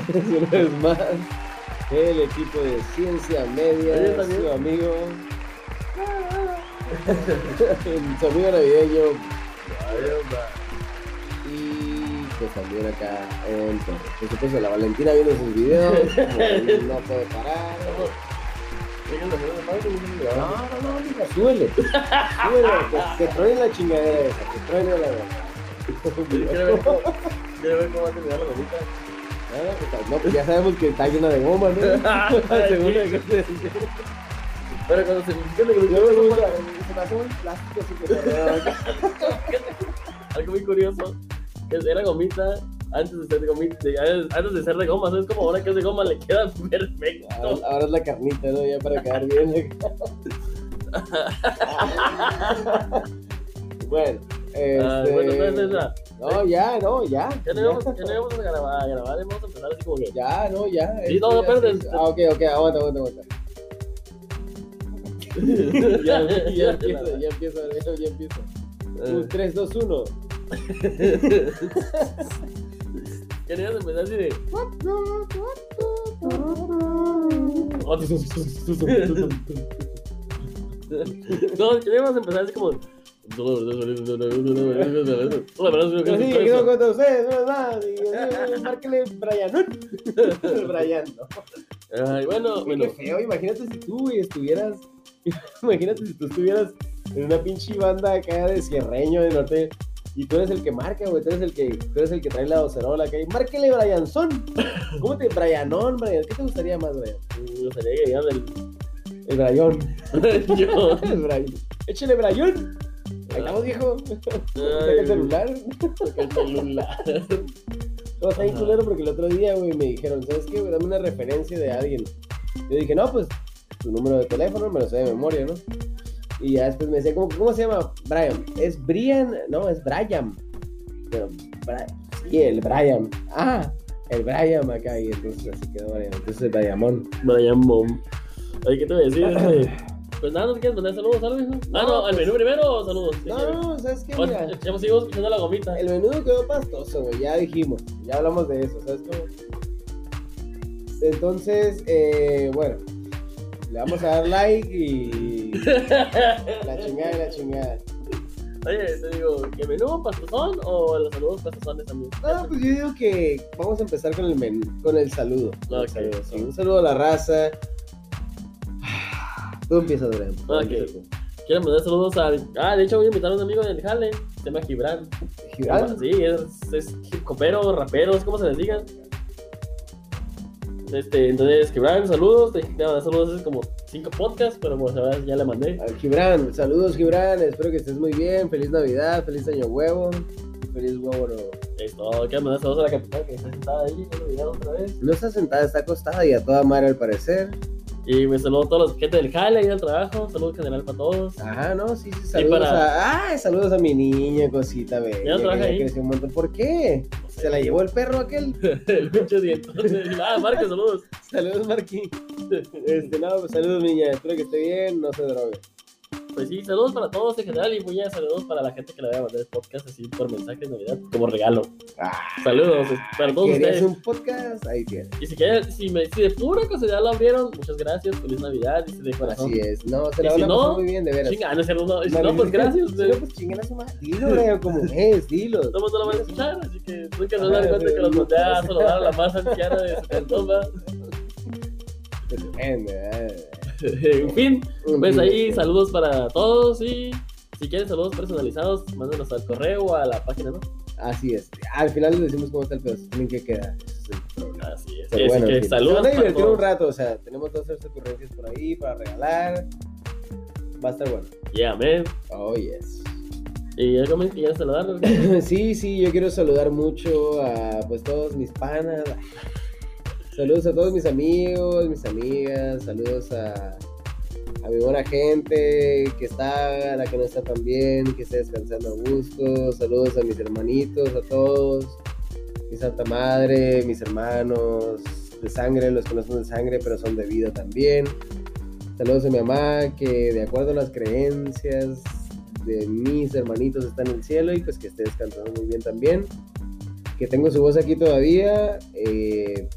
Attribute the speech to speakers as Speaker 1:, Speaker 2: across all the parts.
Speaker 1: ustedes una vez más. El equipo de Ciencia Media, su amigo. su amigo navideño. Y pues también acá el. Por supuesto, la Valentina viendo sus videos. no puede parar. No, no, no, súbele. Súbele, que, truene la chingadera esa, que truene la
Speaker 2: Quiero ver cómo, quiero ver cómo va a terminar la gomita.
Speaker 1: No, pues ya sabemos que está llena de goma, ¿no? Según dice.
Speaker 2: Pero cuando se ¿qué le
Speaker 1: Yo
Speaker 2: gustó?
Speaker 1: me gusta, se me hace un plástico.
Speaker 2: Algo muy curioso. Era gomita antes de ser de gomita, antes de ser de goma, ¿sabes? Como ahora que es de goma le queda perfecto.
Speaker 1: Ahora, ahora es la carnita, ¿no? Ya para quedar bien. bueno, este...
Speaker 2: Ah, bueno, entonces, esa.
Speaker 1: No, ya, no, ya.
Speaker 2: Ya no íbamos, ya no íbamos a grabar, a grabar, vamos a empezar así como que.
Speaker 1: Ya, no, ya.
Speaker 2: Sí, no, no.
Speaker 1: Ah, ok, ok, aguanta, aguanta, aguanta.
Speaker 2: ya,
Speaker 1: Ya,
Speaker 2: ya,
Speaker 1: empiezo, ya empiezo, ya, ya empiezo.
Speaker 2: Eh.
Speaker 1: Un 3, 2, 1.
Speaker 2: Ya no ibas a empezar así de. No, que íbamos a empezar así como.
Speaker 1: Sí, que no cuenta ustedes, y- Márquele Brian. Brian, no.
Speaker 2: Ay, bueno,
Speaker 1: Qué
Speaker 2: bueno.
Speaker 1: feo, imagínate si tú, güey, estuvieras. Imagínate si tú estuvieras en una pinche banda acá de cierreño de norte. Y tú eres el que marca, güey. Tú eres el que, tú eres el que trae la docerola acá. Y márquele Brianson. ¿Cómo te. Brianón, Brian? ¿Qué te gustaría más, Brian?
Speaker 2: Me gustaría que digan el.
Speaker 1: El Brian.
Speaker 2: Yo.
Speaker 1: El Brian. Échale Brian. Ahí estamos, viejo. Saca el celular.
Speaker 2: El celular.
Speaker 1: No, está bien culero porque el otro día, güey, me dijeron, ¿sabes qué? Dame una referencia de alguien. Yo dije, no, pues, tu número de teléfono, me lo sé de memoria, ¿no? Y ya después me decía, ¿cómo, cómo se llama? Brian. ¿Es Brian? No, es Brian. Pero, sí, el Brian. Ah, el Brian acá. Y entonces así quedó Brian. Entonces, Brianmón.
Speaker 2: Brian Mom. Ay, ¿qué te voy a decir? Pues nada, ¿no te quieres mandar saludos, algo, hijo? Ah,
Speaker 1: No,
Speaker 2: no, al
Speaker 1: pues-
Speaker 2: menú primero o saludos. ¿Qué
Speaker 1: No,
Speaker 2: quieres?
Speaker 1: no, ¿sabes qué?
Speaker 2: O-
Speaker 1: Mira,
Speaker 2: Ya seguimos escuchando la gomita.
Speaker 1: el menudo quedó pastoso, güey. Ya dijimos. Ya hablamos de eso, ¿sabes cómo? Entonces, eh, bueno. Le vamos a dar like y. La chingada la chingada.
Speaker 2: Oye, te digo, ¿que menú pastosón o los saludos pastosones también?
Speaker 1: No, pues yo digo que vamos a empezar con el menú, con el saludo. Con el
Speaker 2: Ok,
Speaker 1: saludo, sí. Un saludo a la raza. Tú empiezas, Adrián. Tú
Speaker 2: Ok.
Speaker 1: empieza tú.
Speaker 2: Quiero mandar saludos a. Ah, de hecho, voy a invitar a un amigo del Jale. Se llama Gibran.
Speaker 1: Gibran.
Speaker 2: Sí, es, es hip hopero, rapero, ¿cómo se les diga? Este, entonces, Gibran, saludos. Te dije a saludos hace como cinco podcasts, pero pues ahora ya le mandé.
Speaker 1: Al Gibran, saludos Gibran, espero que estés muy bien, feliz Navidad, feliz año huevo, feliz huevo nuevo.
Speaker 2: Esto, quiero mandar saludos a la capital que está sentada ahí, no otra vez.
Speaker 1: No está sentada, está acostada y a toda madre al parecer.
Speaker 2: Y me saludo a toda la gente del Jale ahí del trabajo. Saludos general para todos.
Speaker 1: Ajá, no, sí, sí, saludos
Speaker 2: para-
Speaker 1: a... Ay, saludos a mi niña, cosita bella,
Speaker 2: Ya trabaja ahí.
Speaker 1: creció un montón. ¿Por qué?
Speaker 2: No sé.
Speaker 1: ¿Se la llevó el perro aquel?
Speaker 2: el pinche dientón. Ah, Marcos, saludos.
Speaker 1: Saludos, Marquín. Este, no, pues saludos, niña, espero que esté bien, no se drogue.
Speaker 2: Pues sí, saludos para todos en general y muy bien, saludos para la gente que le voy a mandar el podcast así por mensaje de Navidad como regalo.
Speaker 1: Ah,
Speaker 2: Saludos para todos
Speaker 1: ¿Querías
Speaker 2: ustedes.
Speaker 1: un podcast? Ahí tienes.
Speaker 2: Y si, quieren, si, me, si de pura casualidad lo abrieron, muchas gracias, feliz Navidad, dice de corazón.
Speaker 1: Así es. No, se
Speaker 2: Y
Speaker 1: la
Speaker 2: si
Speaker 1: van a
Speaker 2: no,
Speaker 1: muy bien, de veras.
Speaker 2: Chinga, no cierto, no. Y si no, pues gracias.
Speaker 1: Si no, pues chinguen a su madre. Dilo, Brian, como es, dilo.
Speaker 2: El mundo lo van a escuchar, así que nunca a dar cuenta
Speaker 1: sí,
Speaker 2: que los
Speaker 1: no,
Speaker 2: mandé a saludar a la más anciana de su cantón. En fin, pues ahí saludos para todos y si quieren saludos personalizados, mándenos al correo o a la página, ¿no?
Speaker 1: Así es. Al final les decimos cómo está el pedo. Tienen que quedar. Ese es el problema.
Speaker 2: Así es.
Speaker 1: Pero bueno,
Speaker 2: que saludos
Speaker 1: van a divertir un rato. O sea, tenemos dos tres ocurrencias por ahí para regalar. Va a estar bueno.
Speaker 2: Yeah, man.
Speaker 1: Oh, yes.
Speaker 2: Y algo más que quieras saludar.
Speaker 1: Sí, sí, yo quiero saludar mucho a pues todos mis panas. Saludos a todos mis amigos, mis amigas, saludos a, a mi buena gente que está, a la que no está tan bien, que está descansando a gusto, saludos a mis hermanitos, a todos, mi santa madre, mis hermanos de sangre, los que no son de sangre pero son de vida también. Saludos a mi mamá que de acuerdo a las creencias de mis hermanitos está en el cielo y pues que esté descansando muy bien también. Que tengo su voz aquí todavía. eh,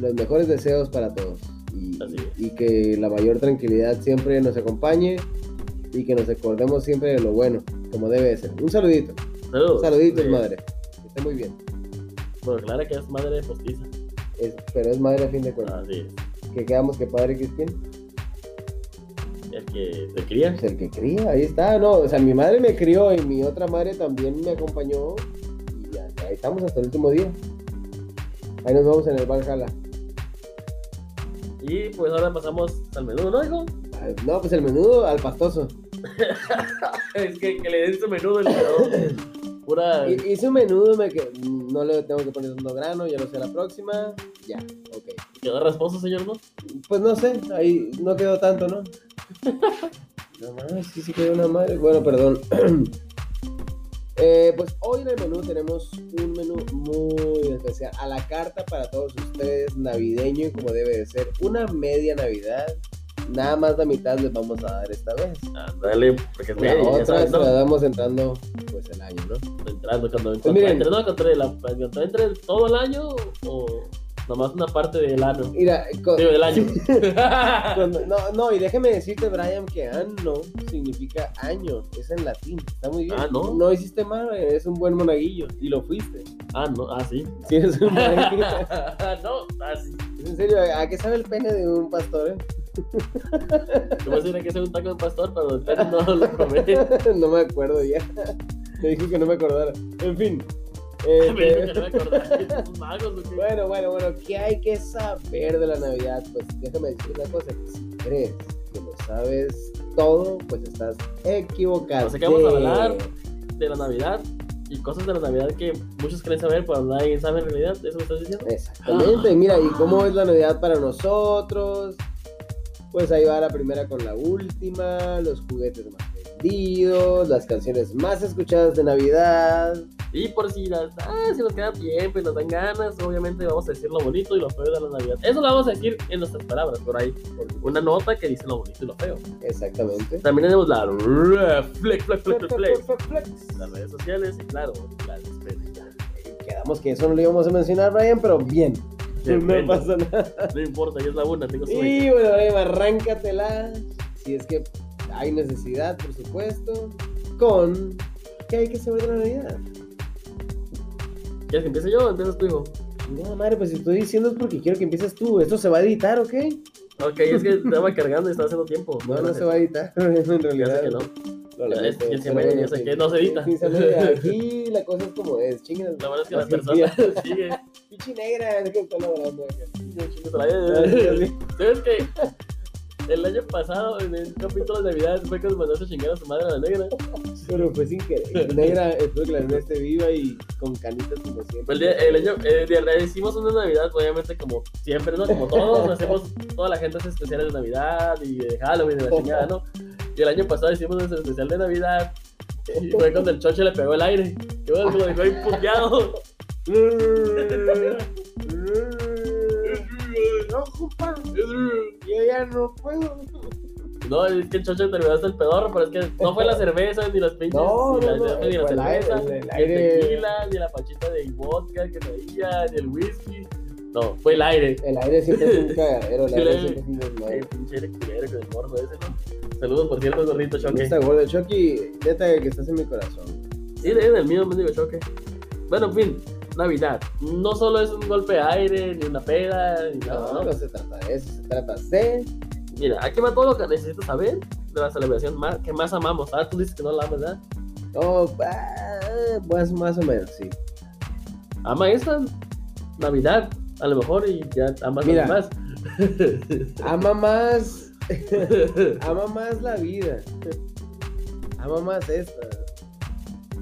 Speaker 1: los mejores deseos para todos. Y,
Speaker 2: Así es.
Speaker 1: y que la mayor tranquilidad siempre nos acompañe y que nos acordemos siempre de lo bueno, como debe de ser. Un saludito.
Speaker 2: Saludos.
Speaker 1: Saluditos,
Speaker 2: Sí.
Speaker 1: madre. Que esté muy bien.
Speaker 2: Bueno, Clara que es madre postiza.
Speaker 1: Es- pero es madre a fin de cuentas.
Speaker 2: Así es.
Speaker 1: Que quedamos que padre quién?
Speaker 2: El que te cría.
Speaker 1: Pues el que cría, ahí está, no, o sea, mi madre me crió y mi otra madre también me acompañó y ya, ahí estamos hasta el último día. Ahí nos vemos en el Valhalla.
Speaker 2: Y pues ahora pasamos al menú, ¿no, hijo?
Speaker 1: No, pues el menudo al pastoso.
Speaker 2: Es que, que le den su menú del menú. Pura.
Speaker 1: Y- Hice un menudo, me que no le tengo que poner tanto grano, ya lo sé la próxima. Ya, ok.
Speaker 2: ¿Quedó rasposo, señor, no?
Speaker 1: Pues no sé, ahí no quedó tanto, ¿no? No más, sí, sí quedó una madre. Bueno, perdón. Eh, pues hoy en el menú tenemos un menú muy especial, a la carta para todos ustedes, navideño y como debe de ser, una media Navidad. Nada más la mitad les vamos a dar esta vez.
Speaker 2: Dale, porque es
Speaker 1: La
Speaker 2: media,
Speaker 1: otra
Speaker 2: sabes,
Speaker 1: se la
Speaker 2: ¿no?
Speaker 1: damos entrando pues el año, ¿no?
Speaker 2: Entrando, cuando,
Speaker 1: Pues
Speaker 2: cuando
Speaker 1: miren.
Speaker 2: entre, no, entre, la, cuando entre todo el año o nomás una parte del.
Speaker 1: Mira, co-
Speaker 2: Digo, del año.
Speaker 1: cuando- no, no, y déjame decirte, Brian, que anno significa año, es en latín, está muy bien.
Speaker 2: Ah, ¿no?
Speaker 1: No hiciste mal, eres un buen monaguillo, y lo fuiste.
Speaker 2: ah, no, ah, sí.
Speaker 1: Sí, eres un monaguillo.
Speaker 2: no, ah, sí.
Speaker 1: en serio, ¿a qué sabe el pene de un pastor, eh?
Speaker 2: Como decir que ser un taco de pastor, pero el pene no lo comé.
Speaker 1: no me acuerdo ya. Me dijo que no me acordara. En fin. Eh,
Speaker 2: Me dijo que no me acordaba que somos magos, ¿o qué?
Speaker 1: bueno, bueno, bueno, ¿qué hay que saber de la Navidad? Pues déjame decir una cosa, si crees que lo sabes todo, pues estás equivocado.
Speaker 2: Sea que vamos a hablar de la Navidad y cosas de la Navidad que muchos creen saber, pero nadie sabe en realidad. ¿Eso me estás diciendo?
Speaker 1: Exactamente, mira, ¿y cómo es la Navidad para nosotros? Pues ahí va la primera con la última, los juguetes más vendidos, las canciones más escuchadas de Navidad.
Speaker 2: Y por si, las, ah, si nos queda tiempo y nos dan ganas, obviamente vamos a decir lo bonito y lo feo de la Navidad. Eso lo vamos a decir en nuestras palabras, por ahí. Una nota que dice lo bonito y lo feo.
Speaker 1: Exactamente.
Speaker 2: También tenemos la flex, flex, flex, flex. Las redes sociales y claro, las.
Speaker 1: Quedamos que eso no lo íbamos a mencionar, Brian, pero bien. No pasa nada.
Speaker 2: No importa, ya es la una, tengo sueño.
Speaker 1: Y bueno, Brian, arráncatela. Si es que hay necesidad, por supuesto. Con. ¿Qué hay que de la Navidad?
Speaker 2: ¿Quieres que empiece yo o empiezas tú, hijo?
Speaker 1: No, madre, pues si estoy diciendo es porque quiero que empieces tú. Esto se va a editar, ¿ok?
Speaker 2: Ok, es que estaba cargando y estaba haciendo tiempo.
Speaker 1: No, no se va a editar, en realidad.
Speaker 2: que no. Es- sé que no se edita.
Speaker 1: aquí la cosa es como es, chingas.
Speaker 2: La verdad es que las
Speaker 1: así,
Speaker 2: personas siguen.
Speaker 1: Pichi negra, es que está laborando acá.
Speaker 2: ¿Sabes que el año pasado, en el capítulo de Navidad, fue cuando mandaste a chingar a su madre a la negra?
Speaker 1: Pero fue sin querer. Negra, espero que la negra esté viva y con canitas como siempre.
Speaker 2: El, día, el año, el día- hicimos una Navidad, obviamente, como siempre, ¿no? Como todos, hacemos, toda la gente hace especiales de Navidad y de Halloween y la chingada, ¿no? Y el año pasado hicimos nuestro especial de Navidad y fue cuando el choche le pegó el aire. Y bueno, se lo dejó ahí puteado.
Speaker 1: No, compa, yo ya no puedo.
Speaker 2: No, es que el choche terminó hasta el pedorro, pero es que no fue la cerveza, ni las pinches,
Speaker 1: No,
Speaker 2: ni,
Speaker 1: no,
Speaker 2: la,
Speaker 1: no,
Speaker 2: ni la
Speaker 1: fue el
Speaker 2: cerveza,
Speaker 1: el- el
Speaker 2: ni el tequila, ni la pachita de vodka que traía, ni el whisky. No, fue el aire.
Speaker 1: El aire siempre es un cagadero, el aire siempre es un desmadre.
Speaker 2: El pinche aire culero con el gordo ese, ¿no? Saludos, por cierto, gordito choque.
Speaker 1: Está gordo, Chucky, neta que estás en mi corazón.
Speaker 2: Sí, de el mío, mendigo choque. Bueno, en fin, Navidad. No solo es un golpe de aire, ni una peda, ni nada,
Speaker 1: No,
Speaker 2: ¿no?
Speaker 1: se trata de eso, se trata de.
Speaker 2: Mira, aquí va todo lo que necesitas saber de la celebración más, que más amamos. Ah, tú dices que no la amas, ¿verdad?
Speaker 1: Oh, ah, pues más o menos, sí.
Speaker 2: Ama esta Navidad, a lo mejor, y ya amas
Speaker 1: Mira.
Speaker 2: más.
Speaker 1: Ama más. ama más la vida. Ama más esta.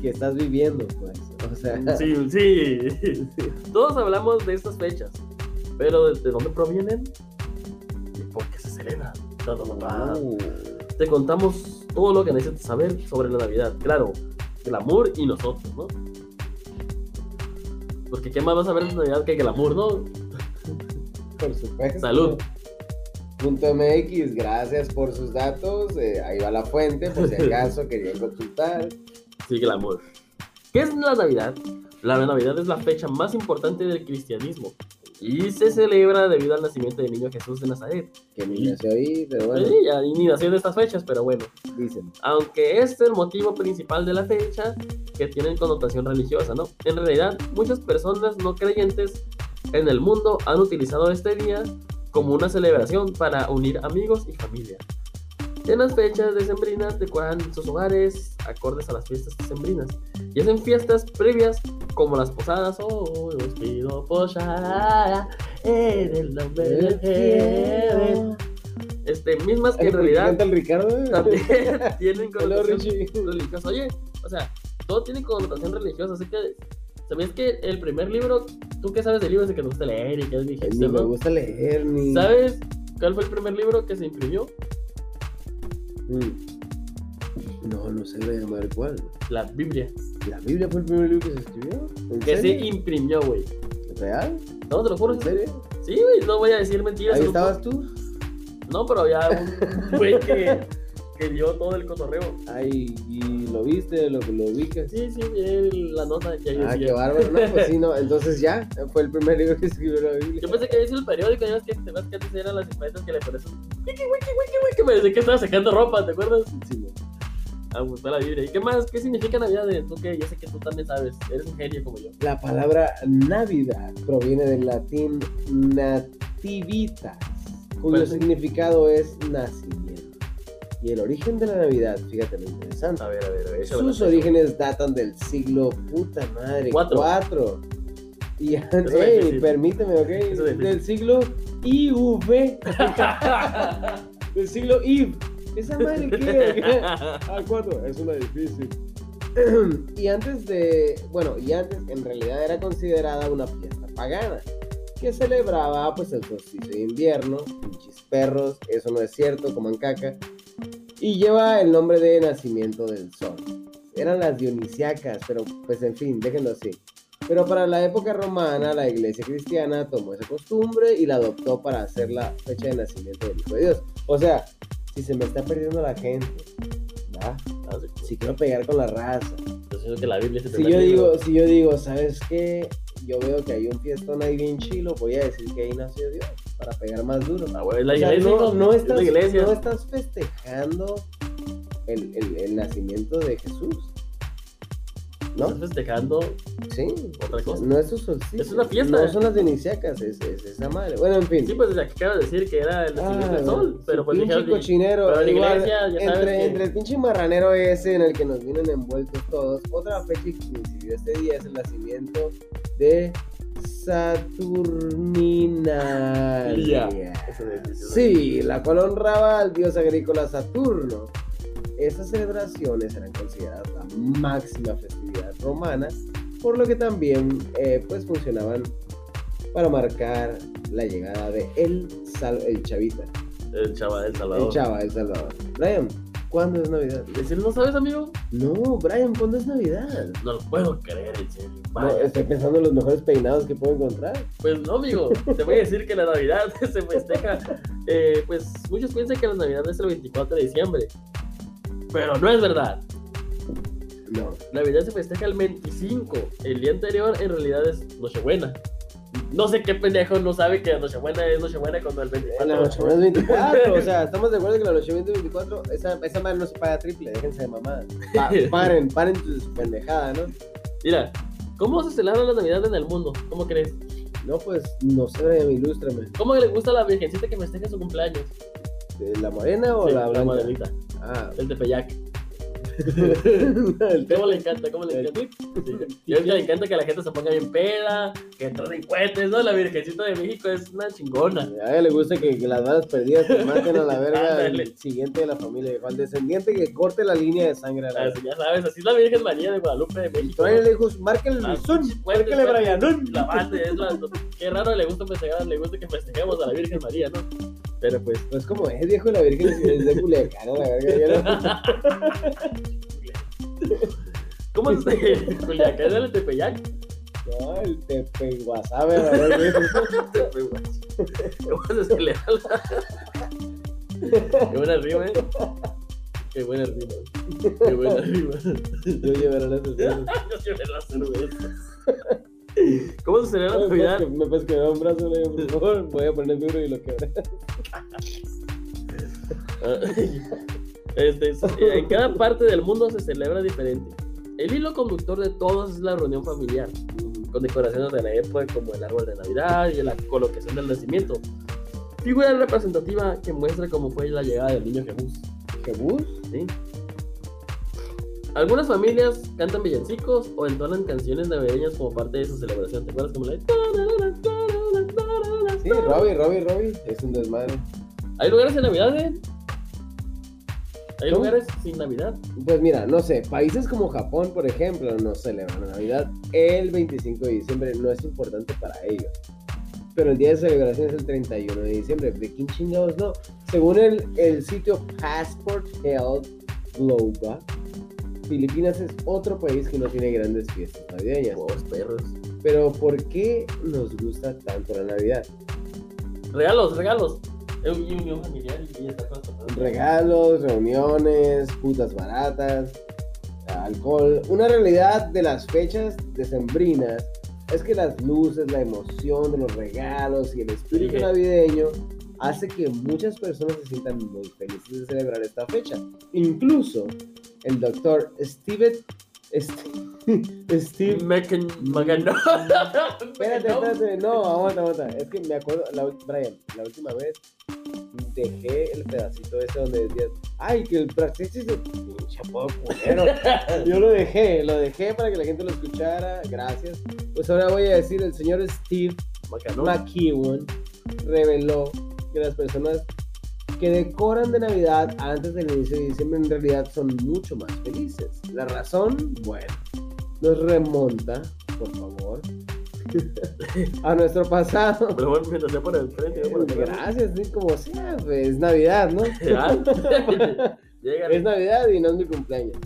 Speaker 1: Que estás viviendo, pues. O sea.
Speaker 2: Sí, sí. Todos hablamos de estas fechas, pero ¿de, de dónde provienen? ¿Y por qué se celebran?
Speaker 1: Uh,
Speaker 2: Te contamos todo lo que necesitas saber sobre la Navidad. Claro, el amor y nosotros, ¿no? Porque ¿qué más vas a ver de Navidad que el amor, no?
Speaker 1: por supuesto.
Speaker 2: Salud.
Speaker 1: MX, gracias por sus datos. eh, ahí va la fuente, por si acaso querían consultar.
Speaker 2: Sí, glamour. ¿Qué es la Navidad? La Navidad es la fecha más importante del cristianismo y se celebra debido al nacimiento del niño Jesús de Nazaret.
Speaker 1: Que ni nació ahí, pero bueno,
Speaker 2: Sí, ya ni nació en estas fechas, pero bueno.
Speaker 1: dicen.
Speaker 2: Aunque es el motivo principal de la fecha que tiene connotación religiosa, ¿no? En realidad, muchas personas no creyentes en el mundo han utilizado este día como una celebración para unir amigos y familia. En las fechas decembrinas decoran sus hogares acordes a las fiestas decembrinas y hacen fiestas previas como las posadas. Oh, os pido posada en el nombre del Jehová. Este, mismas que en realidad
Speaker 1: el Ricardo?
Speaker 2: también tienen connotación religiosa. Oye, o sea, todo tiene connotación religiosa, así que ¿sabías que el primer libro, tú qué sabes de libros de que te gusta leer y que es
Speaker 1: Ni
Speaker 2: dijiste,
Speaker 1: me gusta leer, ni.
Speaker 2: ¿Sabes cuál fue el primer libro que se imprimió?
Speaker 1: Mm. No, no sé voy a llamar cuál.
Speaker 2: La Biblia.
Speaker 1: ¿La Biblia fue el primer libro que se escribió? ¿En
Speaker 2: Que se imprimió, güey.
Speaker 1: ¿Real?
Speaker 2: No, te lo juro.
Speaker 1: ¿En serio?
Speaker 2: Sí, güey, no voy a decir mentiras.
Speaker 1: ¿Ahí estabas tú?
Speaker 2: No, pero había un güey que, que dio todo el cotorreo.
Speaker 1: Ay, ¿y lo viste? ¿Lo, lo ubicas?
Speaker 2: Sí, sí, vi la nota que
Speaker 1: Ah, qué bárbaro. No, pues sí, no. Entonces ya, fue el primer libro que escribió la Biblia.
Speaker 2: Yo pensé que había sido el periódico, ya ves que te que antes eran las impresas que le pones un wiki, wiki, wiki, wiki, me decía que estaba sacando ropa, ¿te acuerdas?
Speaker 1: Sí, no.
Speaker 2: Ah, pues fue la Biblia. ¿Y qué más? ¿Qué significa Navidad? Tú que yo sé que tú también sabes, eres un genio como yo.
Speaker 1: La palabra Navidad proviene del latín nativitas, cuyo
Speaker 2: Pues
Speaker 1: significado es nacimiento. Y el origen de la Navidad, fíjate lo interesante.
Speaker 2: A ver, a ver, a ver.
Speaker 1: Sus orígenes datan del siglo puta madre,
Speaker 2: Cuatro.
Speaker 1: cuatro. Y
Speaker 2: Eso es
Speaker 1: ey,
Speaker 2: difícil.
Speaker 1: permíteme, ok,
Speaker 2: es
Speaker 1: del siglo IV, del siglo IV. ¿Esa madre qué? Ah, cuatro, es una difícil. y antes de, bueno, y antes en realidad era considerada una fiesta pagana que celebraba pues el solsticio de invierno, pinches perros, eso no es cierto, coman caca, y lleva el nombre de nacimiento del sol. Eran las dionisiacas, pero pues en fin, déjenlo así. Pero para la época romana, la iglesia cristiana tomó esa costumbre y la adoptó para hacer la fecha de nacimiento del Hijo de Dios. O sea, si se me está perdiendo la gente, ¿va?
Speaker 2: Ah, sí.
Speaker 1: si quiero pegar con la raza.
Speaker 2: Siento que la Biblia es el
Speaker 1: Si yo digo, si yo digo, ¿sabes qué? Yo veo que hay un fiestón ahí bien chilo, voy a decir que ahí nació Dios, para pegar más duro.
Speaker 2: Ah, güey, es la
Speaker 1: O sea,
Speaker 2: iglesia.
Speaker 1: no, no
Speaker 2: Es
Speaker 1: estás,
Speaker 2: la iglesia.
Speaker 1: no estás festejando el, el- el nacimiento de Jesús. ¿No?
Speaker 2: Estás festejando.
Speaker 1: Sí.
Speaker 2: Otra cosa.
Speaker 1: No es su solsticio.
Speaker 2: Es una fiesta.
Speaker 1: No son las iniciacas, es, es esa madre. Bueno, en fin.
Speaker 2: Sí, pues desde acabo de decir que era el nacimiento
Speaker 1: Ah,
Speaker 2: del sol. Pero pues
Speaker 1: pinche cochinero.
Speaker 2: pero la
Speaker 1: igual,
Speaker 2: iglesia, ya sabes
Speaker 1: entre,
Speaker 2: que-
Speaker 1: entre el pinche marranero ese en el que nos vienen envueltos todos, otra fecha que coincidió este día es el nacimiento de
Speaker 2: De-
Speaker 1: Sí, la cual honraba al dios agrícola Saturno. Estas celebraciones eran consideradas la máxima festividad romana, por lo que también eh, pues funcionaban para marcar la llegada de el, Sal- el Chavita,
Speaker 2: El chaval del Salvador.
Speaker 1: el Chava, el Salvador. Brian, ¿cuándo es Navidad?
Speaker 2: ¿no sabes, amigo?
Speaker 1: No, Brian, ¿cuándo es Navidad?
Speaker 2: No lo puedo creer, en serio.
Speaker 1: No, estoy pensando en los mejores peinados que puedo encontrar.
Speaker 2: Pues no, amigo. Te voy a decir que la Navidad se festeja. eh, pues muchos piensan que la Navidad es el 24 de diciembre. Pero no es verdad.
Speaker 1: No.
Speaker 2: Navidad se festeja el 25. El día anterior en realidad es Nochebuena. No sé qué pendejo no sabe que Nochebuena es Nochebuena cuando el 24.
Speaker 1: La noche es 24, o sea, estamos de acuerdo que la noche es 24, esa, esa madre no se paga triple, déjense de mamada. Pa- paren, paren su pendejada, ¿no?
Speaker 2: Mira, ¿cómo se celebra la Navidad en el mundo? ¿Cómo crees?
Speaker 1: No, pues, no sé, ilústrame.
Speaker 2: ¿Cómo le gusta a la virgencita que festeja su cumpleaños?
Speaker 1: ¿De ¿La morena o
Speaker 2: Sí,
Speaker 1: la blanca?
Speaker 2: modelita,
Speaker 1: Ah.
Speaker 2: el tepeyac.
Speaker 1: el
Speaker 2: ¿Cómo le encanta? ¿Cómo le
Speaker 1: El
Speaker 2: encanta? Y ahorita le encanta que la gente se ponga bien peda, que entren cohetes, ¿no? La Virgencita de México es una chingona.
Speaker 1: A ella le gusta que, que las balas perdidas se maten a la verga al siguiente de la familia, al descendiente que corte la línea de sangre a la
Speaker 2: Así, ya sabes, así es la Virgen María de Guadalupe de México.
Speaker 1: Tráele hijos, márquenle el
Speaker 2: Ah, fuerte,
Speaker 1: márquenle. Brianón.
Speaker 2: La banda es la. Qué raro le gusta festejar, le gusta que festejemos a la Virgen María, ¿no? Pero pues.
Speaker 1: Pues como es, viejo, la virgen es de Culiacán, la verga. ya
Speaker 2: ¿Cómo es este? Culiacán es el Tepeyac?
Speaker 1: No, no el tepe guasabe, la verga.
Speaker 2: ¿Cómo se la, Qué buena rima, eh. Qué buena rima. Qué buena rima.
Speaker 1: Yo llevaré las cervezas.
Speaker 2: Yo llevé la cerveza. ¿Cómo se celebra la
Speaker 1: ¿Me puedes,
Speaker 2: Navidad?
Speaker 1: que- me puedes quebrar un brazo, por favor? Voy a poner duro y lo quebré.
Speaker 2: Este, es- en cada parte del mundo se celebra diferente. El hilo conductor de todos es la reunión familiar, con decoraciones de la época como el árbol de Navidad y la colocación del nacimiento. Figura representativa que muestra cómo fue la llegada del niño Jesús.
Speaker 1: ¿Jebús?
Speaker 2: ¿sí? Algunas familias cantan villancicos o entonan canciones navideñas como parte de su celebración. ¿Te acuerdas como la.
Speaker 1: Sí, Robbie, Robbie, Robbie. Es un desmadre.
Speaker 2: ¿Hay lugares en Navidad, eh? ¿Hay
Speaker 1: ¿Cómo?
Speaker 2: lugares sin Navidad?
Speaker 1: Pues mira, no sé, países como Japón, por ejemplo, no celebran Navidad el 25 de diciembre, no es importante para ellos. Pero el día de celebración es el 31 de diciembre. ¿De quién chingados no? Según el, el sitio Passport Health Global, Filipinas es otro país que no tiene grandes fiestas navideñas.
Speaker 2: Perros.
Speaker 1: Pero ¿por qué nos gusta tanto la Navidad?
Speaker 2: Regalos, regalos. Es un unión familiar y ya está con las personas.
Speaker 1: Regalos, reuniones, putas baratas, alcohol. Una realidad de las fechas decembrinas es que las luces, la emoción de los regalos y el espíritu
Speaker 2: Sí.
Speaker 1: navideño hace que muchas personas se sientan muy felices de celebrar esta fecha. Incluso el doctor Steve, Steve, Steve
Speaker 2: Mecan...
Speaker 1: Espérate, espérate, no, aguanta, aguanta. Es que me acuerdo, la, Brian, la última vez dejé el pedacito ese donde decías, ay, que el practice es de pinche apodo culero. Yo lo dejé, lo dejé para que la gente lo escuchara, gracias. Pues ahora voy a decir, el señor Steve. McEwan reveló que las personas que decoran de Navidad antes del inicio de diciembre en realidad son mucho más felices. La razón, bueno, nos remonta, por favor, a nuestro pasado.
Speaker 2: Pero bueno, mientras sea por el frente. por el
Speaker 1: Gracias, sí, como sea, pues, es Navidad, ¿no? Es Navidad y no es mi cumpleaños.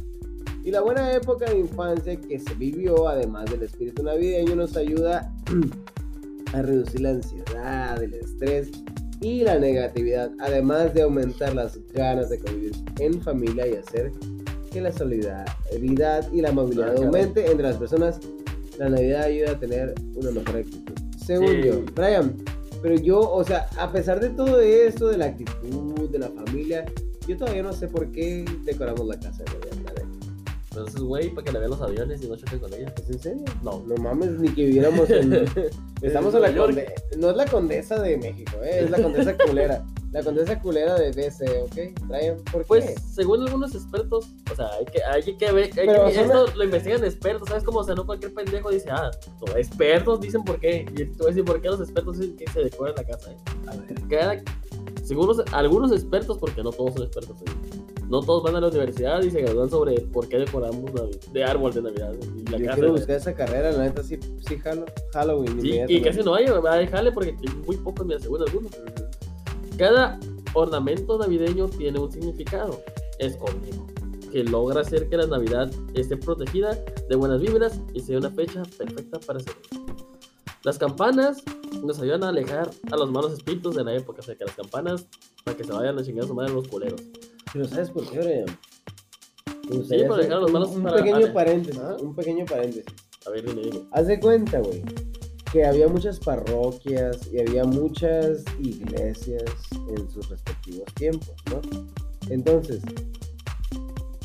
Speaker 1: Y la buena época de infancia que se vivió, además del espíritu navideño, nos ayuda a reducir la ansiedad, el estrés y la negatividad, además de aumentar las ganas de convivir en familia y hacer que la solidaridad y la movilidad
Speaker 2: Ah, caray.
Speaker 1: aumente entre las personas. La Navidad ayuda a tener una mejor actitud. Según
Speaker 2: Sí.
Speaker 1: yo, Brian, pero yo, o sea, a pesar de todo esto, de la actitud, de la familia, yo todavía no sé por qué decoramos la casa de Navidad.
Speaker 2: Entonces, güey, para que le vean los aviones y no choquen con ellos.
Speaker 1: ¿Es en serio?
Speaker 2: No.
Speaker 1: No mames, ni que viviéramos en. Estamos en la
Speaker 2: Nueva York.
Speaker 1: conde... No es la condesa de México, ¿eh? es la condesa culera. La condesa culera de BC, ¿ok? Brian, ¿por qué?
Speaker 2: Pues, según algunos expertos, o sea, hay que, hay que ver, hay que- esto lo investigan expertos, ¿sabes cómo? O sea, no cualquier pendejo dice, ah, no, expertos dicen por qué, y te voy a decir por qué los expertos dicen que se decora la casa, ¿eh?
Speaker 1: A ver.
Speaker 2: Cada, según los- algunos expertos, porque no todos son expertos, ¿eh? No todos van a la universidad y se gradúan sobre por qué decoramos de árbol de Navidad y la
Speaker 1: Yo
Speaker 2: casa.
Speaker 1: quiero buscar esa carrera, la neta sí, sí jalo. Halloween.
Speaker 2: Sí, y casi no hay, va a dejarle porque muy pocos, mira, según algunos. Cada ornamento navideño tiene un significado escondido que logra hacer que la Navidad esté protegida de buenas vibras y sea una fecha perfecta para celebrar. Las campanas nos ayudan a alejar a los malos espíritus de la época, o sea que las campanas para que se vayan a chingar a su madre los culeros.
Speaker 1: Pero ¿sabes por qué, Brian? Me gustaría
Speaker 2: para
Speaker 1: hacer
Speaker 2: dejar los
Speaker 1: un-
Speaker 2: malos
Speaker 1: un,
Speaker 2: para-
Speaker 1: pequeño paréntesis,
Speaker 2: ¿ah?
Speaker 1: un pequeño paréntesis.
Speaker 2: A ver, dime, dime.
Speaker 1: Haz de cuenta, güey, que había muchas parroquias y había muchas iglesias en sus respectivos tiempos, ¿no? Entonces,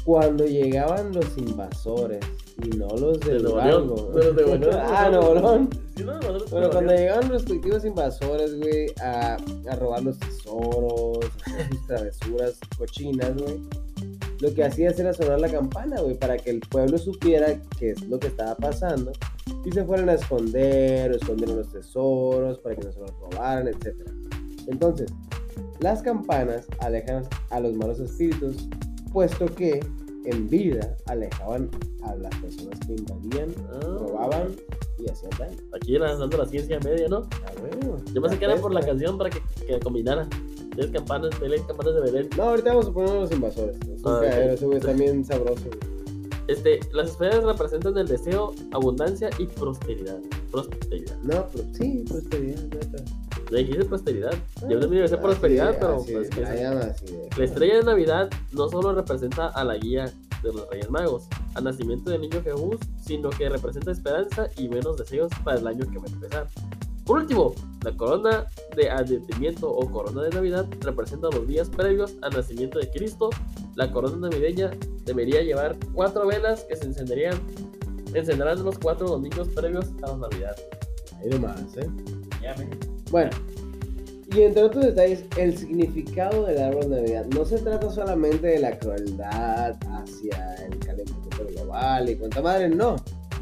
Speaker 1: cuando llegaban los invasores no los
Speaker 2: De
Speaker 1: del
Speaker 2: De los de
Speaker 1: ah.
Speaker 2: Sí, no, nosotros
Speaker 1: Bueno, cuando llegaban los respectivos invasores, güey, a, a robar los tesoros, a hacer sus travesuras cochinas, güey, lo que hacías era sonar la campana, güey, para que el pueblo supiera qué es lo que estaba pasando y se fueran a esconder o escondieron los tesoros para que no se los robaran, etc. Entonces, las campanas alejan a los malos espíritus, puesto que en vida alejaban a las personas que invadían,
Speaker 2: Ah.
Speaker 1: robaban y hacían daño.
Speaker 2: Aquí era dando la ciencia media, ¿no?
Speaker 1: Ah, bueno.
Speaker 2: Yo pensé que era por la canción para que, que combinara. Tienes campanas, Belén, campanas de Belén.
Speaker 1: No, ahorita vamos a poner los invasores. Es
Speaker 2: Ah, ok.
Speaker 1: cagadero, ese güey está bien sabroso.
Speaker 2: Este, las esferas representan el deseo, abundancia y prosperidad. Prosperidad.
Speaker 1: No, pero sí, prosperidad, neta.
Speaker 2: Le dijiste prosperidad. Yo también iba a decir
Speaker 1: Así
Speaker 2: prosperidad, pero
Speaker 1: así
Speaker 2: pues que
Speaker 1: así
Speaker 2: La estrella de Navidad no solo representa a la guía de los Reyes Magos, al nacimiento del niño Jesús, sino que representa esperanza y buenos deseos para el año que va a empezar. Por último, la corona de advertimiento o corona de Navidad representa los días previos al nacimiento de Cristo. La corona navideña debería llevar cuatro velas que se encenderían, encenderán los cuatro domingos previos a la Navidad.
Speaker 1: Ahí nomás, ¿eh?
Speaker 2: Ya, me-
Speaker 1: Bueno, y entre otros detalles, el significado del árbol de Navidad no se trata solamente de la crueldad hacia el calentamiento global y cuanta madre, no.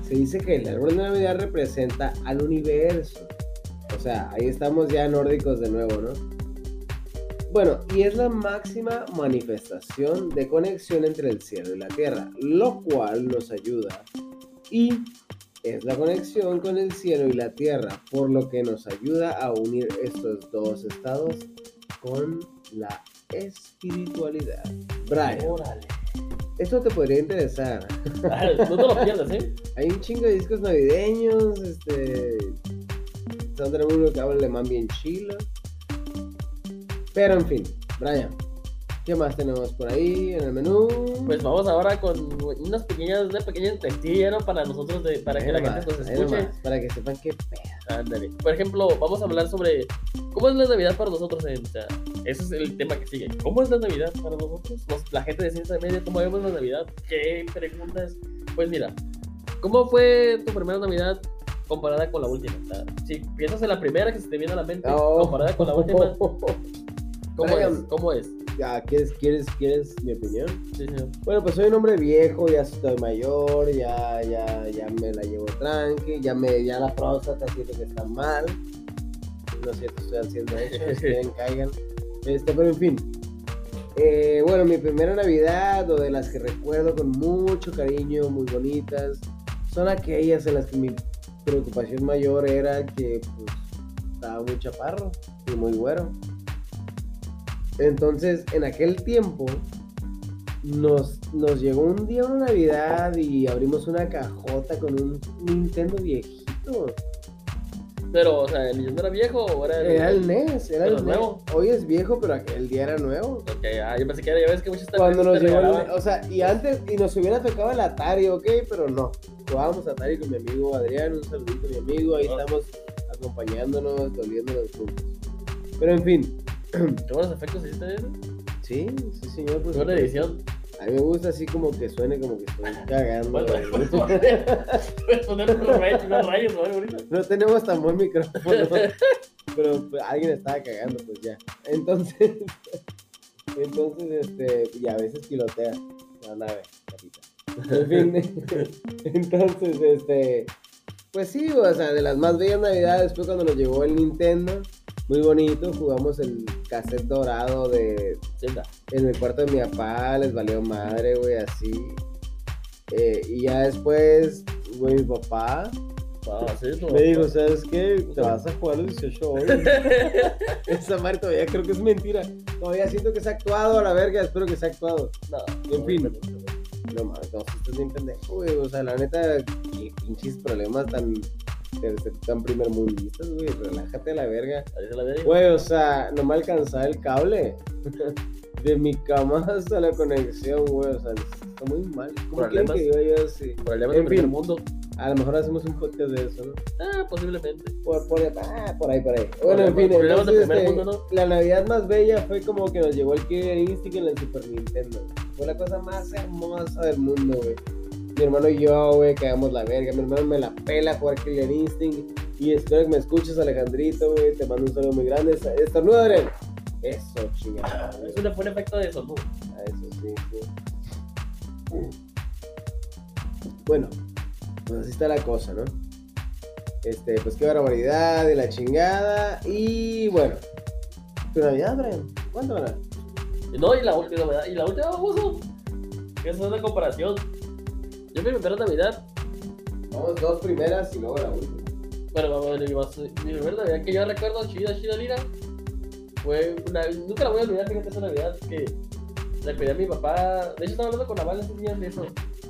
Speaker 1: Se dice que el árbol de Navidad representa al universo. O sea, ahí estamos ya nórdicos de nuevo, ¿no? Bueno, y es la máxima manifestación de conexión entre el cielo y la tierra, lo cual nos ayuda y es la conexión con el cielo y la tierra, por lo que nos ayuda a unir estos dos estados con la espiritualidad. Brian,
Speaker 2: Órale.
Speaker 1: esto te podría interesar.
Speaker 2: No te lo pierdas, ¿eh?
Speaker 1: Hay un chingo de discos navideños, este... Sandra que habla alemán bien chilo. Pero en fin, Brian, ¿qué más tenemos por ahí en el menú?
Speaker 2: Pues vamos ahora con unas pequeñas, una pequeña. Para nosotros, de, para que la gente nos escuche.
Speaker 1: para que sepan qué pedo.
Speaker 2: Ándale. Por ejemplo, vamos a hablar sobre cómo es la Navidad para nosotros. En, o sea, ese es el tema que sigue. ¿Cómo es la Navidad para nosotros? Los- la gente de ciencia media, ¿cómo vemos la Navidad? ¿Qué preguntas? Pues mira, ¿cómo fue tu primera Navidad comparada con la última? O sea, si piensas en la primera que se te viene a la mente,
Speaker 1: Oh.
Speaker 2: comparada con la última, ¿cómo
Speaker 1: Brian.
Speaker 2: es? ¿Cómo es?
Speaker 1: Ya, ¿quieres, quieres, ¿Quieres mi opinión?
Speaker 2: Sí, señor.
Speaker 1: Bueno, pues soy un hombre viejo, ya estoy mayor, ya, ya, ya me la llevo tranqui, ya me, ya la próstata siento que está mal. No es cierto, estoy haciendo eso, si quieren caigan. Este, pero en fin. Eh, bueno, mi primera Navidad, o de las que recuerdo con mucho cariño, muy bonitas, son aquellas en las que mi preocupación mayor era que pues, estaba muy chaparro y muy güero. Entonces, en aquel tiempo, nos, nos llegó un día una Navidad y abrimos una cajota con un Nintendo viejito.
Speaker 2: Pero, o sea, ¿el Nintendo era viejo o era
Speaker 1: Era el NES, era el
Speaker 2: nuevo.
Speaker 1: NES. Hoy es viejo, pero aquel día era nuevo.
Speaker 2: Ok, ah, yo pensé que era, ya ves que muchos
Speaker 1: Cuando nos llegó el,
Speaker 2: regalaban.
Speaker 1: o sea, y antes, y nos hubiera tocado el Atari, ok, pero no. Jugábamos Atari con mi amigo Adrián, un saludito a mi amigo, ahí
Speaker 2: Ah.
Speaker 1: estamos acompañándonos, doliéndonos juntos. Pero en fin,
Speaker 2: ¿Qué buenos efectos hiciste eso?
Speaker 1: sí, sí señor, pues.
Speaker 2: Edición.
Speaker 1: A mí me gusta así como que suene como que estoy cagando.
Speaker 2: Puedes poner unos rayos, unos rayos, ¿no? Ahorita.
Speaker 1: No tenemos tan buen micrófono, pero pues, alguien estaba cagando, pues ya. Entonces, entonces, este, y a veces pilotea la nave, capita. En fin, entonces, este, pues sí, o sea, de las más bellas navidades fue cuando nos llegó el Nintendo, muy bonito, jugamos el cassette dorado de,
Speaker 2: Zelda.
Speaker 1: en el cuarto de mi papá, les valió madre, güey, así. Eh, y ya después, güey, mi papá
Speaker 2: Ah, sí,
Speaker 1: me dijo, ¿sabes qué? Te vas a jugar los 18 hoy. Esa madre todavía creo que es mentira. Todavía siento que se ha actuado a la verga, espero que se ha actuado.
Speaker 2: No,
Speaker 1: En fin.
Speaker 2: no,
Speaker 1: mames, no, estás bien pendejo, güey. O sea, la neta, qué pinches problemas tan, tan primermundistas, güey. Relájate a la verga.
Speaker 2: La.
Speaker 1: Güey, o sea, no me alcanzaba el cable. De mi cama hasta la conexión, güey. O sea, está muy mal. ¿Cómo
Speaker 2: Problemas.
Speaker 1: que diga yo así?
Speaker 2: Problemas
Speaker 1: En
Speaker 2: primer
Speaker 1: fin.
Speaker 2: mundo.
Speaker 1: A lo mejor hacemos un podcast de eso, ¿no?
Speaker 2: Ah, posiblemente.
Speaker 1: Por, por, ah, por ahí, por ahí. Bueno, en fin, entonces,
Speaker 2: primer
Speaker 1: este,
Speaker 2: mundo,
Speaker 1: la Navidad más bella fue como que nos llegó el Killer Instinct en el Super Nintendo. Fue la cosa más hermosa del mundo, güey. Mi hermano y yo, güey, quedamos la verga. Mi hermano me la pela jugar Killer Instinct. Y espero que me escuches, Alejandrito, güey. Te mando un saludo muy grande. Estornuda, Adrián. Eso, chingada.
Speaker 2: Es un, fue un efecto de eso, ¿no?
Speaker 1: Ah, Eso sí, sí. Bueno, pues así está la cosa, ¿no? Este, pues qué barbaridad de la chingada. Y bueno, tu Navidad, Brian, ¿cuándo van a?
Speaker 2: No, y la última, ¿verdad? Y la última, famoso. Esa es una comparación. Yo mi primera Navidad,
Speaker 1: Vamos, dos primeras y luego la última.
Speaker 2: bueno, vamos a ver, mi primera Navidad que yo recuerdo, chida, chida, lira, fue una, nunca la voy a olvidar, fíjate esa Navidad que le pedí a mi papá, de hecho estaba hablando con la Val estos días de eso,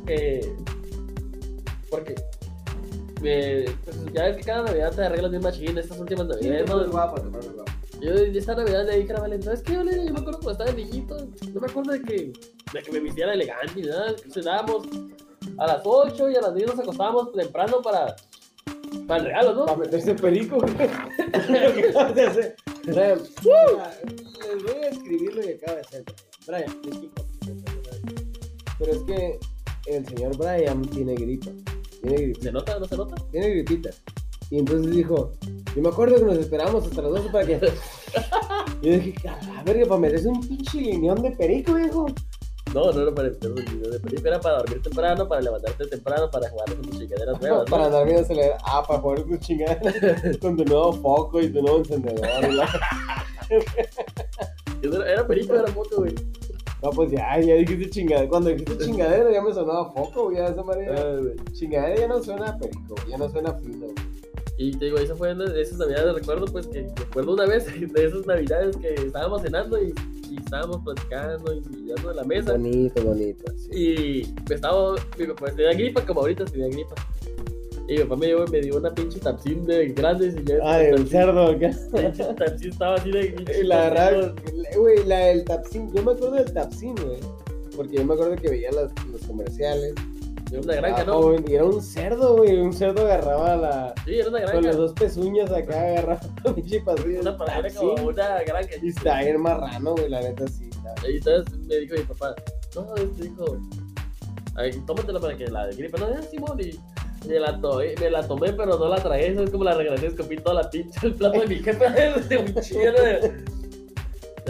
Speaker 2: que, porque me, pues, ya ves que cada Navidad te arreglas bien machín, estas últimas
Speaker 1: Sí,
Speaker 2: Navidades,
Speaker 1: guapo.
Speaker 2: Yo esta Navidad le dije a la Valen, ¿sabes qué, Valen? Yo me acuerdo cuando estaba de niñito, no me acuerdo de que, de que me vistiera elegante ni nada, que cenábamos a las 8 y a las 10 nos acostábamos temprano para, para el regalo, ¿no?
Speaker 1: Para meterse perico. Lo que acabas de hacer. Brian, les voy a escribir lo que acaba de hacer. Brian, disculpa. Pero es que el señor Brian tiene gripa. Tiene
Speaker 2: ¿Se
Speaker 1: gripita.
Speaker 2: nota? ¿No se nota?
Speaker 1: Tiene gripita. Y entonces dijo, yo me acuerdo que nos esperábamos hasta las 12 para que... Yo dije, a la verga, para meterse un pinche lineón de perico, viejo.
Speaker 2: No, no era para un video de película, era para dormir temprano, para levantarte temprano, para jugar con tus chingaderas nuevas,
Speaker 1: Para
Speaker 2: ¿no?
Speaker 1: andar viendo acelerar. Ah, para jugar tu chingada con tu nuevo foco y tu nuevo encendedor. la-
Speaker 2: Era, era película, era moto, güey.
Speaker 1: No, pues ya, ya dijiste chingadera. Cuando dijiste chingadera ya me sonaba foco, güey. Ya esa manera.
Speaker 2: Ay, güey.
Speaker 1: Chingadera ya no suena a perico, ya no suena fino. güey.
Speaker 2: Y te digo, esa fue una de esas navidades, recuerdo pues que recuerdo una vez de esas navidades que estábamos cenando y, y estábamos platicando y yendo de la mesa.
Speaker 1: Bonito, bonito. sí.
Speaker 2: Y estaba, mi papá tenía gripa, como ahorita tenía gripa. Y mi papá me dio, me dio una pinche tapsin de grandes y ya.
Speaker 1: Ah, el cerdo, ¿qué?
Speaker 2: Pinche tapsin estaba así de.
Speaker 1: Y la verdad, güey, la del Tapsin, yo me acuerdo del Tapsin, güey. Porque yo me acuerdo que veía las, los comerciales.
Speaker 2: Era una granja,
Speaker 1: Estaba
Speaker 2: ¿no?
Speaker 1: era un cerdo, güey. Un cerdo agarraba la.
Speaker 2: Sí, era una
Speaker 1: Con
Speaker 2: granja.
Speaker 1: las dos pezuñas acá agarraba la pinche.
Speaker 2: Una palabra
Speaker 1: Tapsin.
Speaker 2: como una granja.
Speaker 1: Y está bien marrano, güey, la neta sí.
Speaker 2: Y entonces me dijo mi papá, no, este dijo, tómatela para que la de gripe, no, ya Simón, y me la, to- me la tomé, pero no la tragué, eso es como la regresé, escupí toda la pinche, el plato de mi jefe, de un chile de...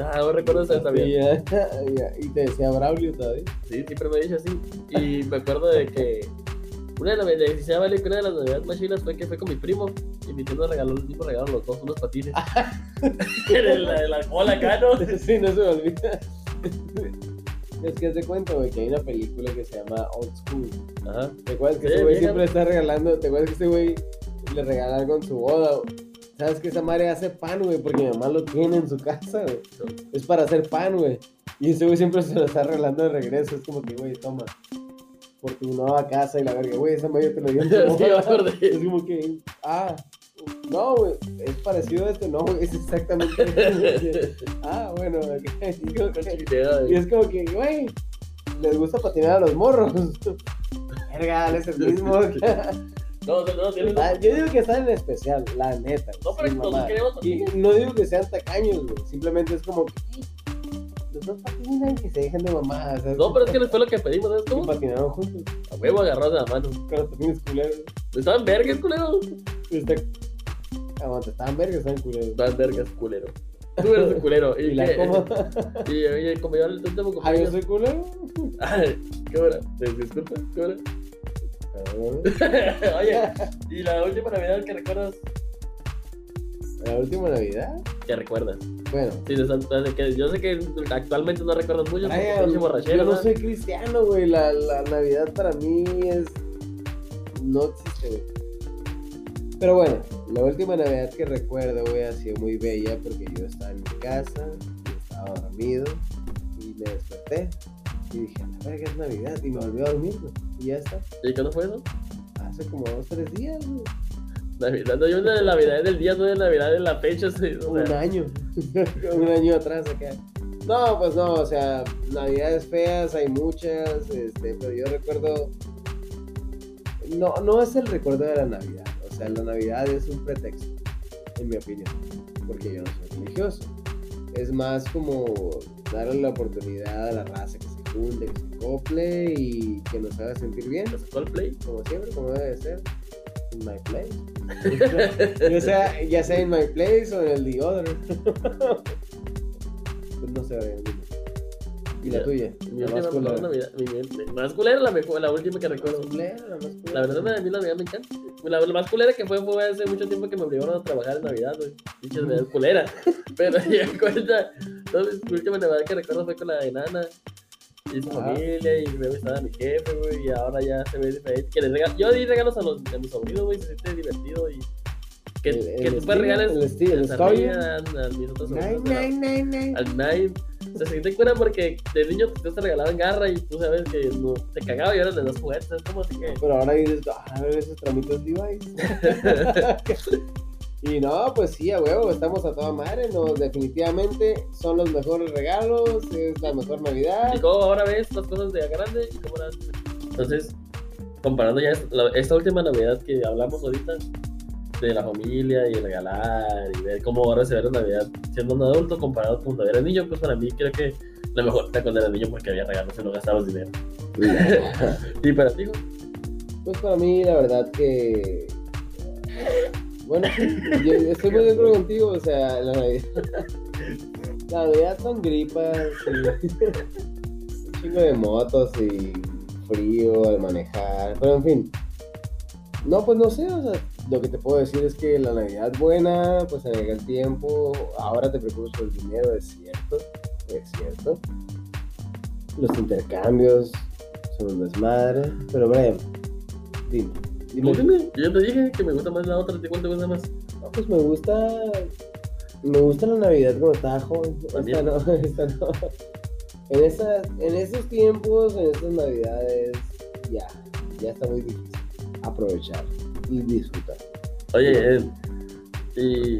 Speaker 2: Ah, no recuerdo esa
Speaker 1: Y,
Speaker 2: bien.
Speaker 1: ya, ya, y te decía Braulio todavía.
Speaker 2: Sí, siempre me dicho así. Y me acuerdo de que una de las una de navidades más chidas fue que fue con mi primo y mi tío nos regaló el mismo regalo los dos, unos patines. en la, en la cola acá, ¿no?
Speaker 1: Sí, no se me olvida. Es que te cuento, güey, que hay una película que se llama Old School.
Speaker 2: Ajá.
Speaker 1: ¿Te acuerdas que
Speaker 2: Sí,
Speaker 1: ese güey siempre está regalando? ¿Te acuerdas que ese güey le regala algo en su boda? ¿Sabes que esa madre hace pan, güey? Porque mi mamá lo tiene en su casa, güey. Es para hacer pan, güey. Y ese güey siempre se lo está regalando de regreso. Es como que, güey, toma. Por tu nueva casa y la verga, güey, esa madre yo te lo dio
Speaker 2: me
Speaker 1: boda.
Speaker 2: acordé.
Speaker 1: Es como que, ah, no, güey, es parecido a este, no, güey, es exactamente Ah, bueno, ok. Y como que-
Speaker 2: Idea de-
Speaker 1: y es como que, güey, les gusta patinar a los morros. Verga, es el mismo.
Speaker 2: No, no, no, tienes
Speaker 1: Ah, Yo digo que están en especial, la neta.
Speaker 2: No, pero
Speaker 1: sin
Speaker 2: nosotros
Speaker 1: mamada.
Speaker 2: queremos
Speaker 1: Y no digo que sean tacaños, güey. Simplemente es como que "Ey, los dos patinan y que se dejen de mamadas.
Speaker 2: No, pero es que no fue lo que pedimos, ¿sabes
Speaker 1: Y
Speaker 2: cómo?
Speaker 1: patinaron juntos
Speaker 2: A huevo agarrados de la mano.
Speaker 1: con los patines culeros.
Speaker 2: Estaban vergas, culero.
Speaker 1: Está... Aguanta, estaban vergas, estaban culeros.
Speaker 2: Estaban vergas, culero. Tú eres un culero.
Speaker 1: Y la
Speaker 2: qué-
Speaker 1: coma.
Speaker 2: Y, y como yo el último
Speaker 1: Ah, yo soy culero.
Speaker 2: Ay, ¿Qué hora? ¿Te disculpa? ¿Qué hora? Oye, y la última Navidad que recuerdas.
Speaker 1: La última Navidad.
Speaker 2: ¿Qué recuerdas?
Speaker 1: Bueno,
Speaker 2: Sí, de que yo sé que actualmente no recuerdas mucho.
Speaker 1: yo no
Speaker 2: ¿verdad?
Speaker 1: soy cristiano, güey. La, la Navidad para mí es. No existe, güey. Pero bueno, la última Navidad que recuerdo, güey, ha sido muy bella porque yo estaba en mi casa, estaba dormido y me desperté y dije, a verga es Navidad y me volví a dormir, güey. Y ya está.
Speaker 2: ¿Y cuándo fue eso?
Speaker 1: Hace como dos, tres días, güey.
Speaker 2: Navidad, no, yo de Navidad del día, no de Navidad de la fecha. sí, o
Speaker 1: Un año. un año atrás acá. No, pues no, o sea, navidades feas hay muchas, este, pero yo recuerdo. No, no es el recuerdo de la Navidad. O sea, la Navidad es un pretexto, en mi opinión. Porque yo no soy religioso. Es más como darle la oportunidad a la raza que se que se acople y que nos haga sentir bien.
Speaker 2: ¿te sacó el play?
Speaker 1: Como siempre, como debe de ser. In my place. ya, sea, ya sea en my place o en el the other. pues no sé, Brian, dime. ¿Y la
Speaker 2: Ya,
Speaker 1: tuya?
Speaker 2: Mi
Speaker 1: La
Speaker 2: última
Speaker 1: más culera.
Speaker 2: Más culera, la, mejor, la última que recuerdo.
Speaker 1: culera, la más culera.
Speaker 2: La verdad, a mí la Navidad me encanta. La, la más culera que fue fue hace mucho tiempo que me obligaron a trabajar en Navidad, güey. Dichas Navidad culera. Pero ya cuenta. Entonces, mi última Navidad que recuerdo fue con la enana y su familia. Y luego estaba mi jefe, güey. Y ahora ya se ve diferente. Que les regalo, yo di regalos a, los, a mis sobrinos, güey. Se siente divertido. Y que,
Speaker 1: El-
Speaker 2: que
Speaker 1: el
Speaker 2: tú puedes regalar
Speaker 1: el estilo, el
Speaker 2: a,
Speaker 1: story.
Speaker 2: a mis otros
Speaker 1: Nine,
Speaker 2: sobrinos.
Speaker 1: nine, nine, nine.
Speaker 2: Al Nine, Se siente cura porque de niño te te regalaban garra y tú sabes que no, te cagaba y ahora le das juguetes. Es como así que.
Speaker 1: Pero ahora dices, ah, a ver esos tramitos Levi's. y no, pues sí, a huevo, estamos a toda madre. No, definitivamente son los mejores regalos, es la mejor Navidad.
Speaker 2: Y cómo ahora ves las cosas de grande y cómo las. Entonces, comparando ya esta última Navidad que hablamos ahorita de la familia y el regalar y ver cómo ahora se ve la Navidad siendo un adulto comparado con cuando era niño, pues para mí creo que la mejor era cuando era niño porque había regalos y no gastabas dinero. Y para ti?
Speaker 1: Pues para mí, la verdad que. Bueno, yo estoy muy de acuerdo contigo, o sea, la Navidad. La Navidad son gripas, un chingo de motos y frío al manejar, pero en fin. No, pues no sé, o sea, lo que te puedo decir es que la Navidad buena, pues se llega el tiempo, ahora te preocupas por el dinero, es cierto, es cierto. Los intercambios son un desmadre, pero Brian, dime, dime.
Speaker 2: Tú dime, yo ya te dije que me gusta más la otra, ¿a ti cuál te gusta más?
Speaker 1: No, pues me gusta, me gusta la Navidad cuando estaba joven, esta no, esta no. En, esas, en esos tiempos, en estas Navidades, ya, ya está muy difícil aprovechar y disfrutar.
Speaker 2: Oye, eh, y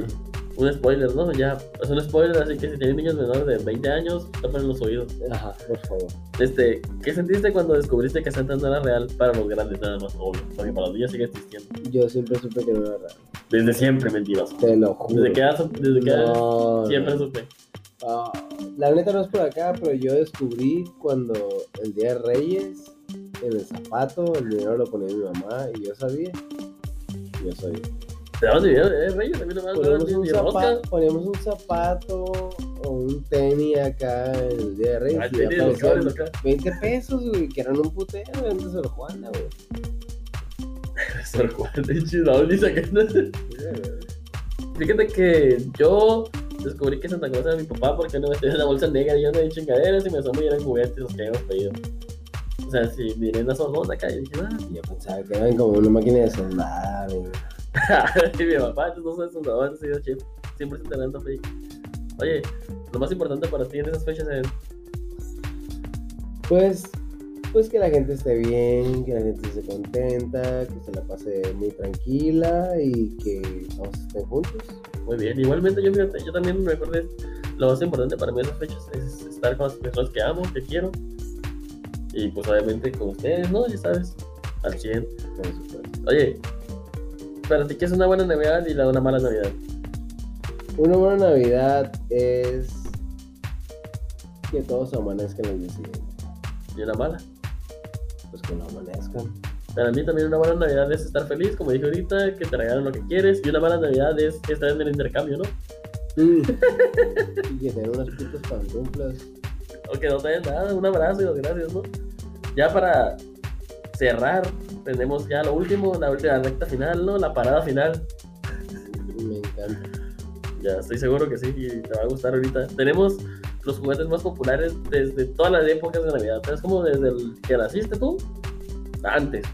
Speaker 2: un spoiler, ¿no? Ya, es un spoiler, así que si tienen niños menores de 20 años, tapen los oídos.
Speaker 1: Ajá, por favor.
Speaker 2: Este, ¿qué sentiste cuando descubriste que Santa no era real para los grandes nada más, obvio? Porque para los niños sigue existiendo.
Speaker 1: Yo siempre supe que no era real.
Speaker 2: Desde siempre, mentiroso.
Speaker 1: Te lo juro.
Speaker 2: Desde que desde que
Speaker 1: No,
Speaker 2: siempre
Speaker 1: no.
Speaker 2: supe.
Speaker 1: Ah, la neta no es por acá, pero yo descubrí cuando el día de Reyes, en el zapato, el dinero lo ponía mi mamá y yo sabía. Yo sabía.
Speaker 2: Te dabas de video de Reyes, a mí no me das nada,
Speaker 1: Poníamos un, zapato, poníamos un zapato o un tenis acá en el día de Reyes.
Speaker 2: Ah,
Speaker 1: y
Speaker 2: tenis, los
Speaker 1: aparecían
Speaker 2: cables acá.
Speaker 1: 20 pesos, güey, que eran un putero de Sor Juana, güey.
Speaker 2: Sor Juan de Chidauli sacando. Fíjate que yo descubrí que Santa Claus era mi papá porque no me tenía una bolsa negra llena de chingaderas y me asomo y eran juguetes los que habíamos pedido. O sea, si miré una zorrona acá y dije, ah,
Speaker 1: Yo pensaba que eran como una máquina de soldar, güey.
Speaker 2: y mi papá, no soy soldador, he sido chef, 100% talento fake. Oye, lo más importante para ti en esas fechas es
Speaker 1: Pues, pues que la gente esté bien, que la gente esté contenta, que se la pase muy tranquila y que todos estén juntos.
Speaker 2: muy bien. Igualmente, yo, fíjate, yo también me acuerdo, lo más importante para mí en esas fechas es estar con las personas que amo, que quiero. Y pues obviamente con ustedes, ¿no? Ya sabes, al 100.
Speaker 1: Por supuesto.
Speaker 2: Oye, para ti, ¿qué es una buena Navidad y la de una mala Navidad?
Speaker 1: Una buena Navidad es que todos amanezcan el día siguiente.
Speaker 2: ¿Y una mala?
Speaker 1: Pues que no amanezcan.
Speaker 2: Para mí también una buena Navidad es estar feliz, como dije ahorita, que te regalen lo que quieres. Y una mala Navidad es estar en el intercambio, ¿no?
Speaker 1: y que tengan unas putas pantuflas.
Speaker 2: O que no te nada, un abrazo y las gracias, ¿no? Ya para cerrar, tenemos ya lo último, la última recta final, ¿no? La parada final.
Speaker 1: Me encanta.
Speaker 2: Ya estoy seguro que sí, y te va a gustar ahorita. Tenemos los juguetes más populares desde todas las épocas de Navidad. ¿Sabes como desde el que naciste tú? Antes.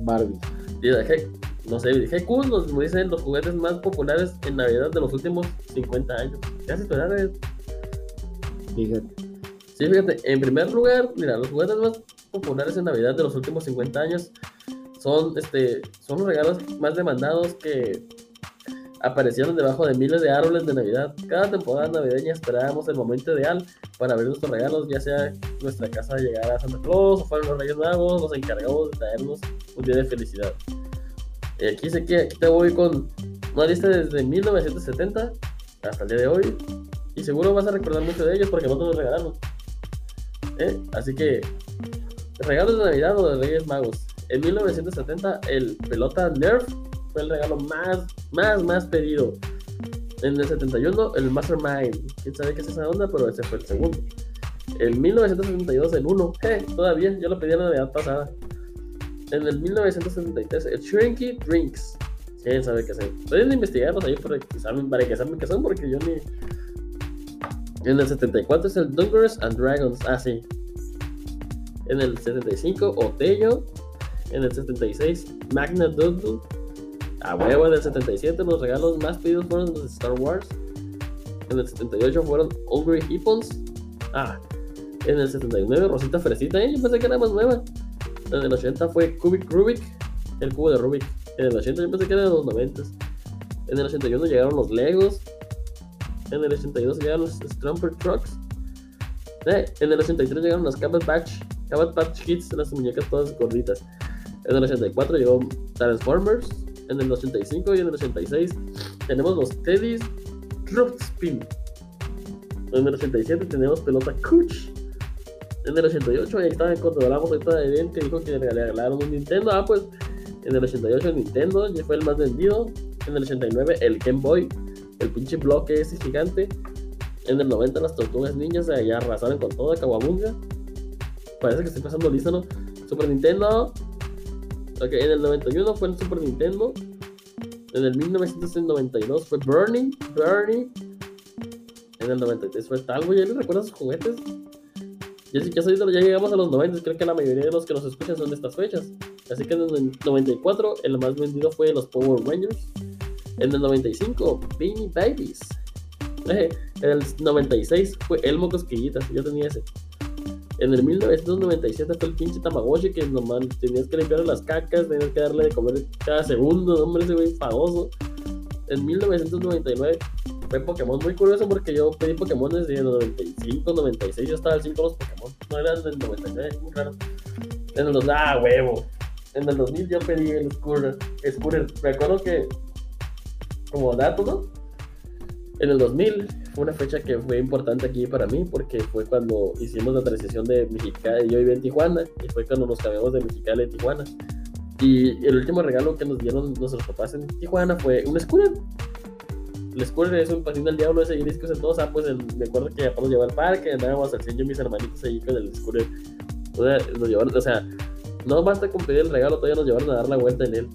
Speaker 1: Barbie.
Speaker 2: Y dije, no sé, dije, cool, nos dicen los juguetes más populares en Navidad de los últimos 50 años. ¿Qué haces esperar? eh?
Speaker 1: Fíjate.
Speaker 2: Sí, fíjate, en primer lugar, mira, los juguetes más populares en Navidad de los últimos 50 años son, este, son los regalos más demandados que aparecieron debajo de miles de árboles de Navidad. Cada temporada navideña esperábamos el momento ideal para abrir nuestros regalos, ya sea nuestra casa llegara a Santa Claus o fueron los Reyes Magos, nos encargamos de traernos un día de felicidad. Y aquí sé que te voy con una lista desde 1970 hasta el día de hoy. Y seguro vas a recordar mucho de ellos porque no te los regalaron. ¿Eh? Así que, regalos de Navidad o de Reyes Magos. En 1970, el pelota Nerf fue el regalo más, más, más pedido. En el 71, el Mastermind. Quién sabe qué es esa onda, pero ese fue el segundo. En 1972, el 1. Eh, todavía, yo lo pedí la Navidad pasada. En el 1973, el Shrinky Drinks. Quién sabe qué hacer. Pueden investigarlos ahí para que saben, para que saben qué son, porque yo ni. En el 74 es el Dungeons and Dragons. Ah, sí. En el 75, Otello. En el 76, Magna Doodle. A huevo, en el 77 los regalos más pedidos fueron los de Star Wars. En el 78 fueron Hungry Hippos. Ah, en el 79 Rosita Fresita, ¿eh? yo pensé que era más nueva. En el 80 fue Cubic Rubik, el cubo de Rubik. En el 80 yo pensé que era de los 90. En el 81 llegaron los Legos. En el 82 llegaron los Strumper Trucks. Eh, en el 83 llegaron los Cabot Patch, Cabot Patch Kids, las muñecas todas gorditas. En el 84 llegó Transformers. En el 85 y en el 86 tenemos los Teddy's Truck Spin. En el 87 tenemos pelota Cooch. En el 88, ahí estaba cuando hablamos ahorita de que dijo que le regalaron un Nintendo. Ah, pues en el 88 el Nintendo ya fue el más vendido. En el 89 el Game Boy, el pinche bloque ese gigante. En el 90 las tortugas niñas allá arrasaron con toda Kawabunga. Parece que estoy pasando lista, ¿no? Super Nintendo. Ok, en el 91 fue el Super Nintendo. En el 1992 fue Bernie. Bernie. En el 93 fue Talbo. ¿Ya les recuerdas sus juguetes? Ya, ya, ya llegamos a los 90. Creo que la mayoría de los que nos escuchan son de estas fechas. Así que en el 94 el más vendido fue los Power Rangers. En el 95, Beanie Babies. en el 96 fue Elmo Cosquillitas. Yo tenía ese. En el 1997 fue el pinche Tamagotchi que nomás tenías que limpiar las cacas, tenías que darle de comer cada segundo, hombre, ese güey famoso. En 1999 fue Pokémon muy curioso porque yo pedí Pokémon desde el 95, 96, yo estaba al 5 los Pokémon, no eran del 99, muy raro. En el 2000, ah, huevo. En el 2000 yo pedí el Scooter. Scooter, me acuerdo que, como dato, ¿no? En el 2000 fue una fecha que fue importante aquí para mí porque fue cuando hicimos la transición de Mexicali, yo viví en Tijuana y fue cuando nos cambiamos de Mexicali a Tijuana. Y el último regalo que nos dieron nuestros papás en Tijuana fue un scooter. El scooter es un patín del diablo ese que usan todos. Ah, pues me acuerdo que ya nos llevó al parque, andábamos al y mis hermanitos ahí con el scooter. O sea, nos llevaron, o sea, no basta con pedir el regalo, todavía nos llevaron a dar la vuelta en él.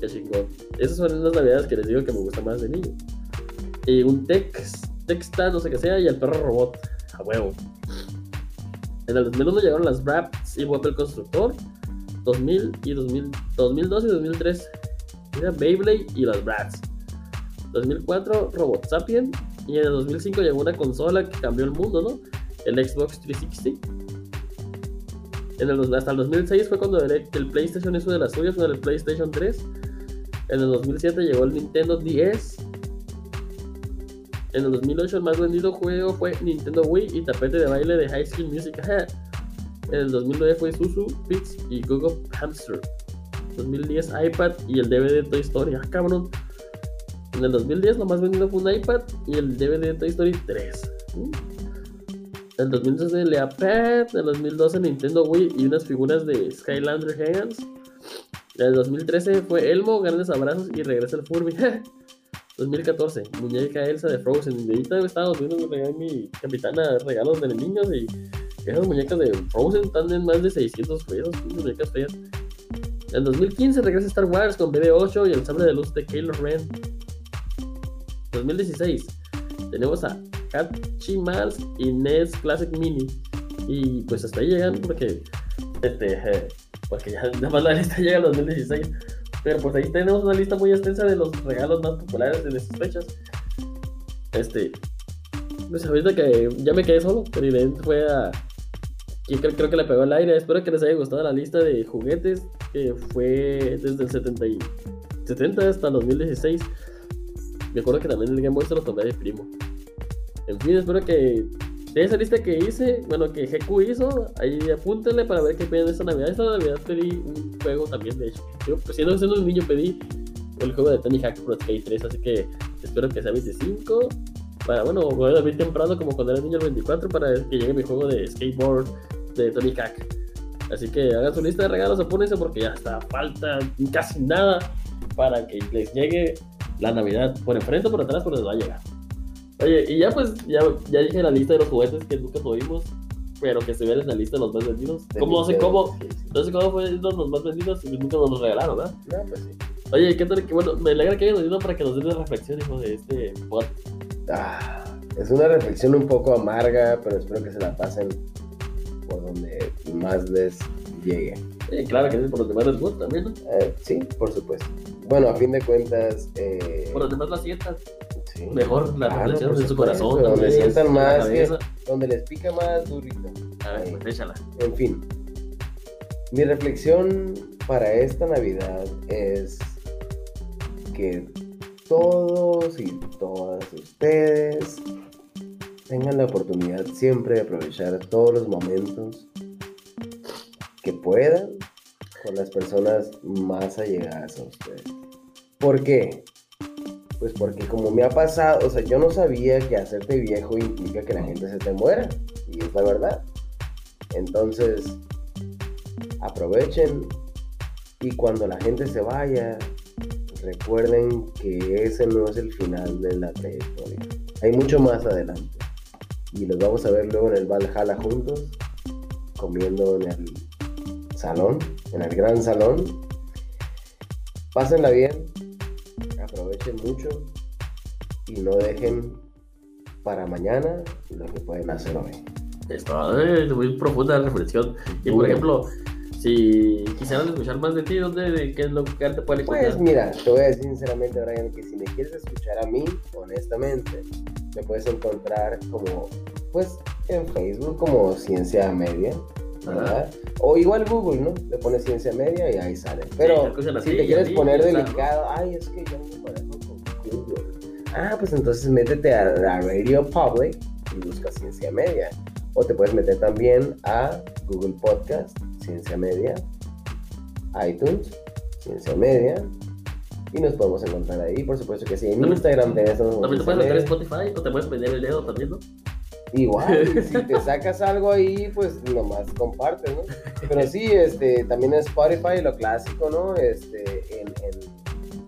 Speaker 2: Qué chingón. Esas son las navidades que les digo que me gusta más de niño. Y un Tex, Texta, no sé qué sea, y el perro robot. A huevo. En el 2001 llegaron las Raps y Web el Constructor. 2000 y 2000, 2002 y 2003 era Beyblade y las Bratz. 2004 Robot Sapien y en el 2005 llegó una consola que cambió el mundo, ¿no? El Xbox 360. En el, hasta el 2006 fue cuando el, el, PlayStation hizo de las suyas con el PlayStation 3. En el 2007 llegó el Nintendo DS. En el 2008 el más vendido juego fue Nintendo Wii y tapete de baile de High School Musical. En el 2009 fue Susu, Pix y Google Hamster. 2010 iPad y el DVD de Toy Story. Ah, cabrón. En el 2010 lo más vendido fue un iPad y el DVD de Toy Story 3. En el 2012 el iPad. En el 2012 Nintendo Wii y unas figuras de Skylander Hands. En el 2013 fue Elmo, grandes abrazos y regresa el Furby. 2014, muñeca Elsa de Frozen. Y ahorita Estados Unidos me mi capitana regalos de los niños y esas muñecas de Frozen están en más de 600 pesos, muñecas feas. En 2015 regresa Star Wars con BB-8 y el sable de luz de Kylo Ren. 2016 tenemos a Hatchimals y NES Classic Mini. Y pues hasta ahí llegan porque este, porque ya nada más la lista llega en 2016. Pero pues ahí tenemos una lista muy extensa de los regalos más populares de estas fechas. Este, pues ahorita que ya me quedé solo, pero evidente fue a. Creo, creo, que le pegó el aire. Espero que les haya gustado la lista de juguetes que fue desde el 70, y, 70 hasta el 2016. Me acuerdo que también el Game Boy se lo tomé de primo. En fin, espero que de esa lista que hice, bueno, que GQ hizo, ahí apúntenle para ver qué piden esta Navidad. Esta Navidad pedí un juego también, de hecho. Yo, pues, siendo, siendo un niño, pedí el juego de Tony Hawk Pro Skate 3, así que espero que sea 25. Para, bueno, voy a dormir temprano como cuando era niño el 24 para que llegue mi juego de skateboard de Tony Hawk. Así que hagan su lista de regalos, apúrense porque ya está, falta casi nada para que les llegue la Navidad por enfrente o por atrás, pero les va a llegar. Oye, y ya pues, ya, ya dije la lista de los juguetes que nunca tuvimos, pero que se en la lista de los más vendidos. ¿Cómo, no sé cómo, no sé cómo fue los más vendidos y nunca nos los regalaron, ¿verdad?
Speaker 1: No, pues sí.
Speaker 2: Oye, ¿qué tal? Bueno, me alegra que hayan venido para que nos den una reflexión, hijo, de este pod.
Speaker 1: Ah, es una reflexión un poco amarga, pero espero que se la pasen por donde más les llegue.
Speaker 2: Sí, claro que sí, por donde más les gusta también, ¿no?
Speaker 1: Eh, sí, por supuesto. Bueno, a fin de cuentas. Eh,
Speaker 2: por donde más las sientas.
Speaker 1: Sí,
Speaker 2: mejor la
Speaker 1: claro,
Speaker 2: reflexión
Speaker 1: por
Speaker 2: en su corazón.
Speaker 1: Donde sientan más, que-
Speaker 2: cabeza.
Speaker 1: donde les pica más durito.
Speaker 2: A ver, pues échala.
Speaker 1: En fin, mi reflexión para esta Navidad es que todos y todas ustedes tengan la oportunidad siempre de aprovechar todos los momentos que puedan con las personas más allegadas a ustedes. ¿Por qué? Pues porque como me ha pasado, o sea, yo no sabía que hacerte viejo implica que la gente se te muera. Y es la verdad. Entonces, aprovechen y cuando la gente se vaya, recuerden que ese no es el final de la trayectoria. Hay mucho más adelante. Y los vamos a ver luego en el Valhalla juntos, comiendo en el salón, en el gran salón. Pásenla bien, aprovechen mucho y no dejen para mañana lo que pueden hacer hoy.
Speaker 2: Esto es muy profunda la reflexión. Y por ejemplo, si quisieran escuchar más de ti, ¿dónde, de qué es lo que te pueden
Speaker 1: Pues
Speaker 2: encontrar?
Speaker 1: mira, te voy a decir sinceramente, Brian, que si me quieres escuchar a mí, honestamente, me puedes encontrar como, pues, en Facebook como Ciencia Media, ¿verdad? O igual Google, ¿no? Le pones Ciencia Media y ahí sale. Pero si te quieres poner delicado, ay, es que yo me manejo con Google. Ah, pues entonces métete a, a Radio Public y busca Ciencia Media. O te puedes meter también a Google Podcast, Ciencia Media, iTunes, Ciencia Media. Y nos podemos encontrar ahí, por supuesto que sí. En
Speaker 2: También-
Speaker 1: Instagram tenés como
Speaker 2: También te puedes meter. Spotify o te puedes vender el dedo también, ¿no?
Speaker 1: Igual, si te sacas algo ahí, pues nomás compartes, ¿no? Pero sí, este, también en Spotify, lo clásico, ¿no? Este, en, en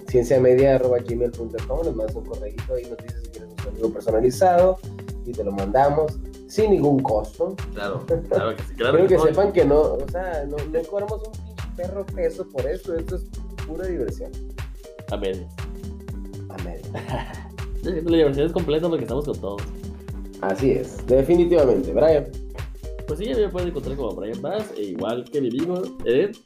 Speaker 1: cienciamedia.gmail.com nos mandas un correíto ahí, nos dices si quieres un saludo personalizado y te lo mandamos sin ningún costo.
Speaker 2: Claro, claro que sí. Claro
Speaker 1: Quiero que
Speaker 2: no.
Speaker 1: sepan que no, o sea, no, no cobramos un pinche perro peso por esto, esto es pura diversión.
Speaker 2: A medias.
Speaker 1: A media.
Speaker 2: La diversión es completa porque estamos con todos.
Speaker 1: Así es, definitivamente. Brian,
Speaker 2: Pues sí, a mí me pueden encontrar como Brian Bass, e igual que mi amigo Ed.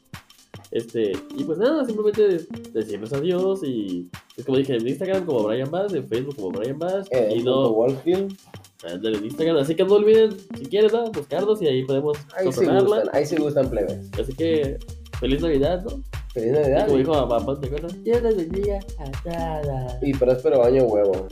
Speaker 2: Este, y pues nada, simplemente decirles adiós y es como dije en Instagram como Brian Bass, en Facebook como Brian Bass,
Speaker 1: eh,
Speaker 2: y no
Speaker 1: Wolfield,
Speaker 2: ándale, en Instagram, así que no olviden, si quieren, ¿no? buscarnos y ahí podemos
Speaker 1: ahí se gustan, ahí se gustan plebes.
Speaker 2: Así que feliz Navidad, ¿no?
Speaker 1: Feliz
Speaker 2: Y
Speaker 1: Navidad.
Speaker 2: como dijo mamá, ¿te acuerdas? Dios les bendiga a todas.
Speaker 1: Y próspero año huevo.